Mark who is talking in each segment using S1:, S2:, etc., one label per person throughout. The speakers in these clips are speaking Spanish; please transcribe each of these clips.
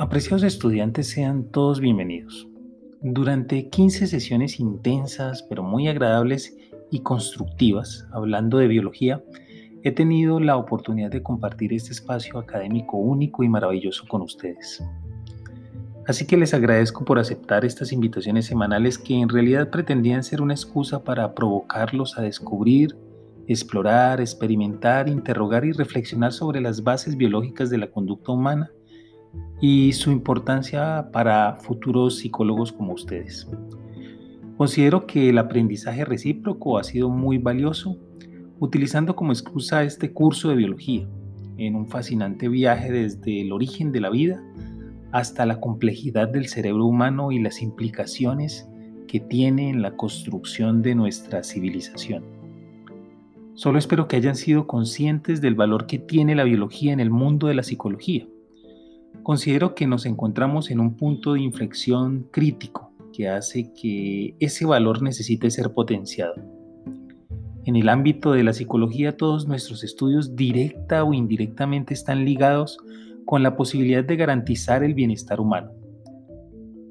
S1: Apreciados estudiantes, sean todos bienvenidos. Durante 15 sesiones intensas, pero muy agradables y constructivas, hablando de biología, he tenido la oportunidad de compartir este espacio académico único y maravilloso con ustedes. Así que les agradezco por aceptar estas invitaciones semanales que en realidad pretendían ser una excusa para provocarlos a descubrir, explorar, experimentar, interrogar y reflexionar sobre las bases biológicas de la conducta humana y su importancia para futuros psicólogos como ustedes. Considero que el aprendizaje recíproco ha sido muy valioso, utilizando como excusa este curso de biología, en un fascinante viaje desde el origen de la vida hasta la complejidad del cerebro humano y las implicaciones que tiene en la construcción de nuestra civilización. Solo espero que hayan sido conscientes del valor que tiene la biología en el mundo de la psicología Considero que nos encontramos en un punto de inflexión crítico que hace que ese valor necesite ser potenciado. En el ámbito de la psicología todos nuestros estudios directa o indirectamente están ligados con la posibilidad de garantizar el bienestar humano.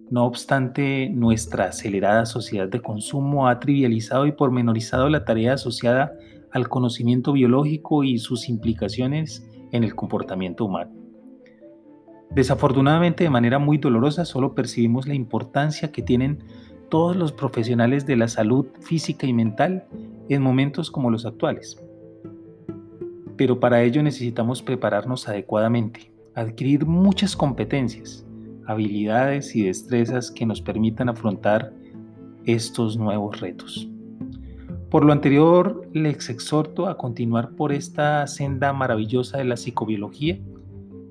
S1: No obstante, nuestra acelerada sociedad de consumo ha trivializado y pormenorizado la tarea asociada al conocimiento biológico y sus implicaciones en el comportamiento humano. Desafortunadamente, de manera muy dolorosa, solo percibimos la importancia que tienen todos los profesionales de la salud física y mental en momentos como los actuales. Pero para ello necesitamos prepararnos adecuadamente, adquirir muchas competencias, habilidades y destrezas que nos permitan afrontar estos nuevos retos. Por lo anterior, les exhorto a continuar por esta senda maravillosa de la psicobiología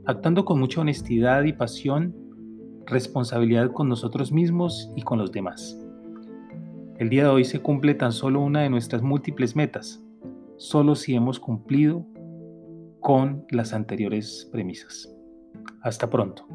S1: actuando con mucha honestidad y pasión, responsabilidad con nosotros mismos y con los demás. El día de hoy se cumple tan solo una de nuestras múltiples metas, solo si hemos cumplido con las anteriores premisas. Hasta pronto.